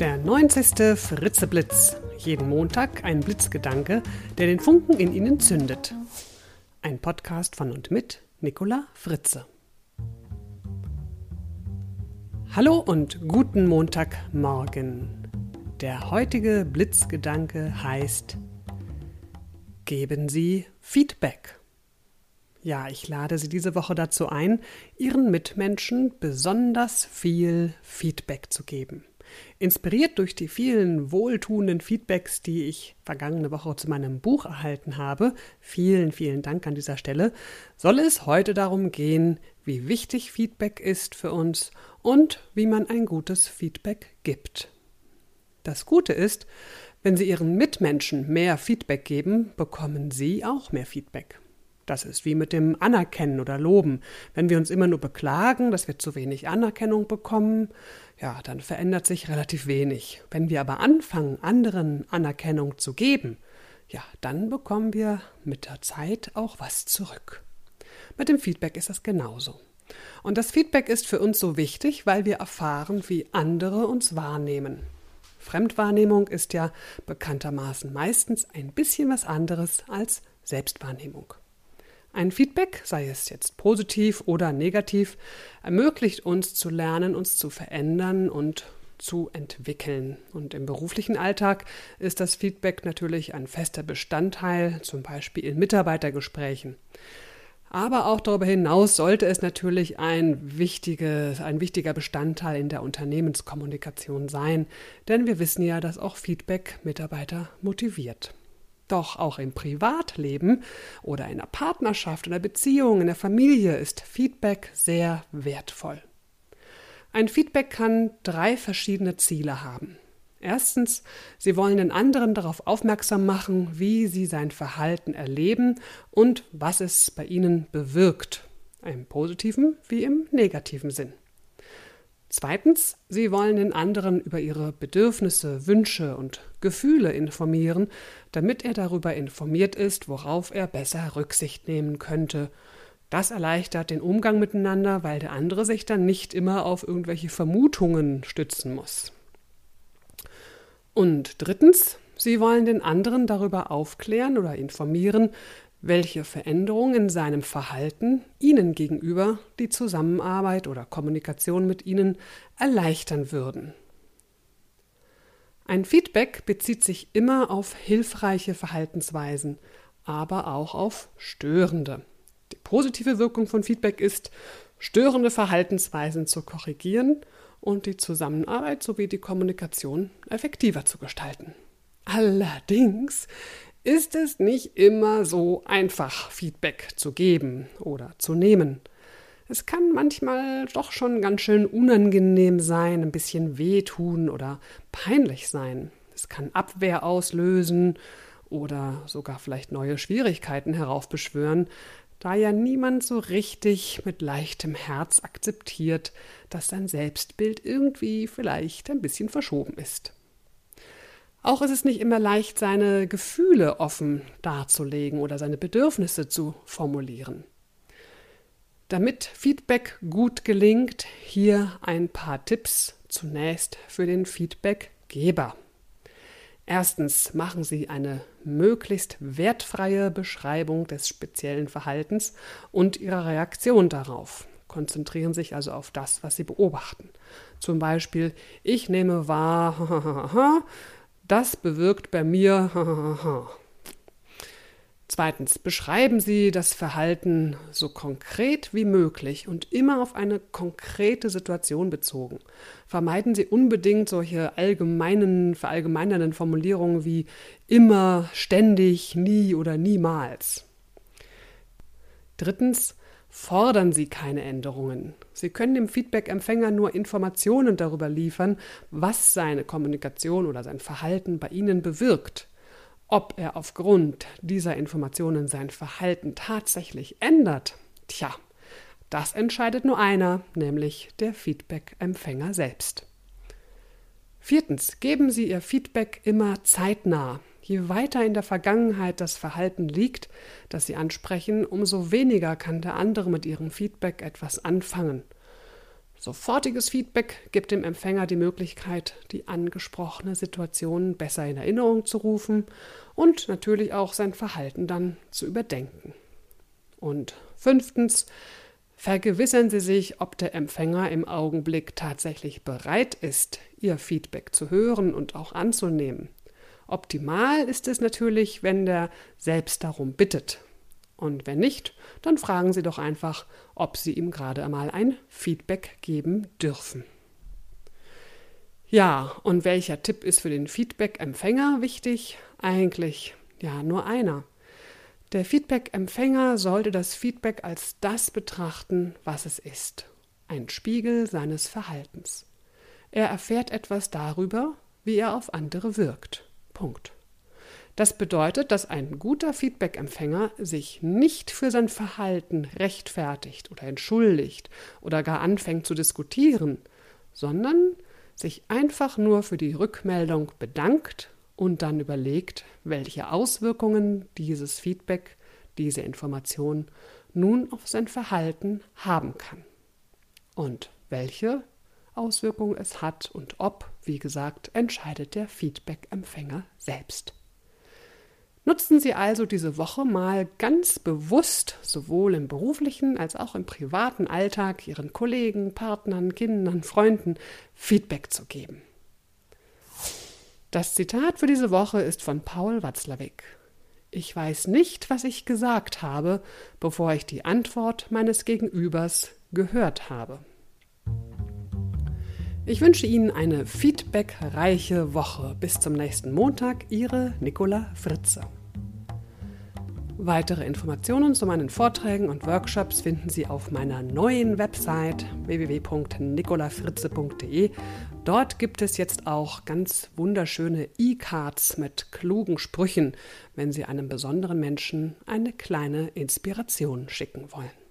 Der 90. Fritzeblitz. Jeden Montag ein Blitzgedanke, der den Funken in Ihnen zündet. Ein Podcast von und mit Nicola Fritze. Hallo und guten Montagmorgen. Der heutige Blitzgedanke heißt Geben Sie Feedback. Ja, ich lade Sie diese Woche dazu ein, Ihren Mitmenschen besonders viel Feedback zu geben. Inspiriert durch die vielen wohltuenden Feedbacks, die ich vergangene Woche zu meinem Buch erhalten habe, vielen, vielen Dank an dieser Stelle, soll es heute darum gehen, wie wichtig Feedback ist für uns und wie man ein gutes Feedback gibt. Das Gute ist, wenn Sie Ihren Mitmenschen mehr Feedback geben, bekommen Sie auch mehr Feedback. Das ist wie mit dem Anerkennen oder Loben. Wenn wir uns immer nur beklagen, dass wir zu wenig Anerkennung bekommen, ja, dann verändert sich relativ wenig. Wenn wir aber anfangen, anderen Anerkennung zu geben, ja, dann bekommen wir mit der Zeit auch was zurück. Mit dem Feedback ist das genauso. Und das Feedback ist für uns so wichtig, weil wir erfahren, wie andere uns wahrnehmen. Fremdwahrnehmung ist ja bekanntermaßen meistens ein bisschen was anderes als Selbstwahrnehmung. Ein Feedback, sei es jetzt positiv oder negativ, ermöglicht uns zu lernen, uns zu verändern und zu entwickeln. Und im beruflichen Alltag ist das Feedback natürlich ein fester Bestandteil, zum Beispiel in Mitarbeitergesprächen. Aber auch darüber hinaus sollte es natürlich ein, wichtiges, ein wichtiger Bestandteil in der Unternehmenskommunikation sein, denn wir wissen ja, dass auch Feedback Mitarbeiter motiviert. Doch auch im Privatleben oder in der Partnerschaft, in der Beziehung, in der Familie ist Feedback sehr wertvoll. Ein Feedback kann drei verschiedene Ziele haben. Erstens, Sie wollen den anderen darauf aufmerksam machen, wie Sie sein Verhalten erleben und was es bei Ihnen bewirkt, im positiven wie im negativen Sinn. Zweitens, Sie wollen den anderen über Ihre Bedürfnisse, Wünsche und Gefühle informieren, damit er darüber informiert ist, worauf er besser Rücksicht nehmen könnte. Das erleichtert den Umgang miteinander, weil der andere sich dann nicht immer auf irgendwelche Vermutungen stützen muss. Und drittens, Sie wollen den anderen darüber aufklären oder informieren, welche Veränderungen in seinem Verhalten Ihnen gegenüber die Zusammenarbeit oder Kommunikation mit Ihnen erleichtern würden. Ein Feedback bezieht sich immer auf hilfreiche Verhaltensweisen, aber auch auf störende. Die positive Wirkung von Feedback ist, störende Verhaltensweisen zu korrigieren und die Zusammenarbeit sowie die Kommunikation effektiver zu gestalten. Allerdings ist es nicht immer so einfach, Feedback zu geben oder zu nehmen. Es kann manchmal doch schon ganz schön unangenehm sein, ein bisschen wehtun oder peinlich sein. Es kann Abwehr auslösen oder sogar vielleicht neue Schwierigkeiten heraufbeschwören, da ja niemand so richtig mit leichtem Herz akzeptiert, dass sein Selbstbild irgendwie vielleicht ein bisschen verschoben ist. Auch ist es nicht immer leicht, seine Gefühle offen darzulegen oder seine Bedürfnisse zu formulieren. Damit Feedback gut gelingt, hier ein paar Tipps zunächst für den Feedbackgeber. Erstens machen Sie eine möglichst wertfreie Beschreibung des speziellen Verhaltens und Ihrer Reaktion darauf. Konzentrieren sich also auf das, was Sie beobachten. Zum Beispiel, ich nehme wahr, Das bewirkt bei mir. Zweitens, beschreiben Sie das Verhalten so konkret wie möglich und immer auf eine konkrete Situation bezogen. Vermeiden Sie unbedingt solche allgemeinen, verallgemeinernden Formulierungen wie immer, ständig, nie oder niemals. Drittens, fordern Sie keine Änderungen. Sie können dem Feedback-Empfänger nur Informationen darüber liefern, was seine Kommunikation oder sein Verhalten bei Ihnen bewirkt. Ob er aufgrund dieser Informationen sein Verhalten tatsächlich ändert, tja, das entscheidet nur einer, nämlich der Feedback-Empfänger selbst. Viertens, geben Sie Ihr Feedback immer zeitnah. Je weiter in der Vergangenheit das Verhalten liegt, das Sie ansprechen, umso weniger kann der andere mit Ihrem Feedback etwas anfangen. Sofortiges Feedback gibt dem Empfänger die Möglichkeit, die angesprochene Situation besser in Erinnerung zu rufen und natürlich auch sein Verhalten dann zu überdenken. Und fünftens, vergewissern Sie sich, ob der Empfänger im Augenblick tatsächlich bereit ist, Ihr Feedback zu hören und auch anzunehmen. Optimal ist es natürlich, wenn der selbst darum bittet. Und wenn nicht, dann fragen Sie doch einfach, ob Sie ihm gerade einmal ein Feedback geben dürfen. Ja, und welcher Tipp ist für den Feedback-Empfänger wichtig? Eigentlich ja nur einer. Der Feedback-Empfänger sollte das Feedback als das betrachten, was es ist. Ein Spiegel seines Verhaltens. Er erfährt etwas darüber, wie er auf andere wirkt. Punkt. Das bedeutet, dass ein guter Feedback-Empfänger sich nicht für sein Verhalten rechtfertigt oder entschuldigt oder gar anfängt zu diskutieren, sondern sich einfach nur für die Rückmeldung bedankt und dann überlegt, welche Auswirkungen dieses Feedback, diese Information nun auf sein Verhalten haben kann. Und welche Auswirkungen es hat und ob, wie gesagt, entscheidet der Feedback-Empfänger selbst. Nutzen Sie also diese Woche mal ganz bewusst, sowohl im beruflichen als auch im privaten Alltag, Ihren Kollegen, Partnern, Kindern, Freunden Feedback zu geben. Das Zitat für diese Woche ist von Paul Watzlawick. Ich weiß nicht, was ich gesagt habe, bevor ich die Antwort meines Gegenübers gehört habe. Ich wünsche Ihnen eine feedbackreiche Woche. Bis zum nächsten Montag, Ihre Nicola Fritze. Weitere Informationen zu meinen Vorträgen und Workshops finden Sie auf meiner neuen Website www.nicolafritze.de. Dort gibt es jetzt auch ganz wunderschöne E-Cards mit klugen Sprüchen, wenn Sie einem besonderen Menschen eine kleine Inspiration schicken wollen.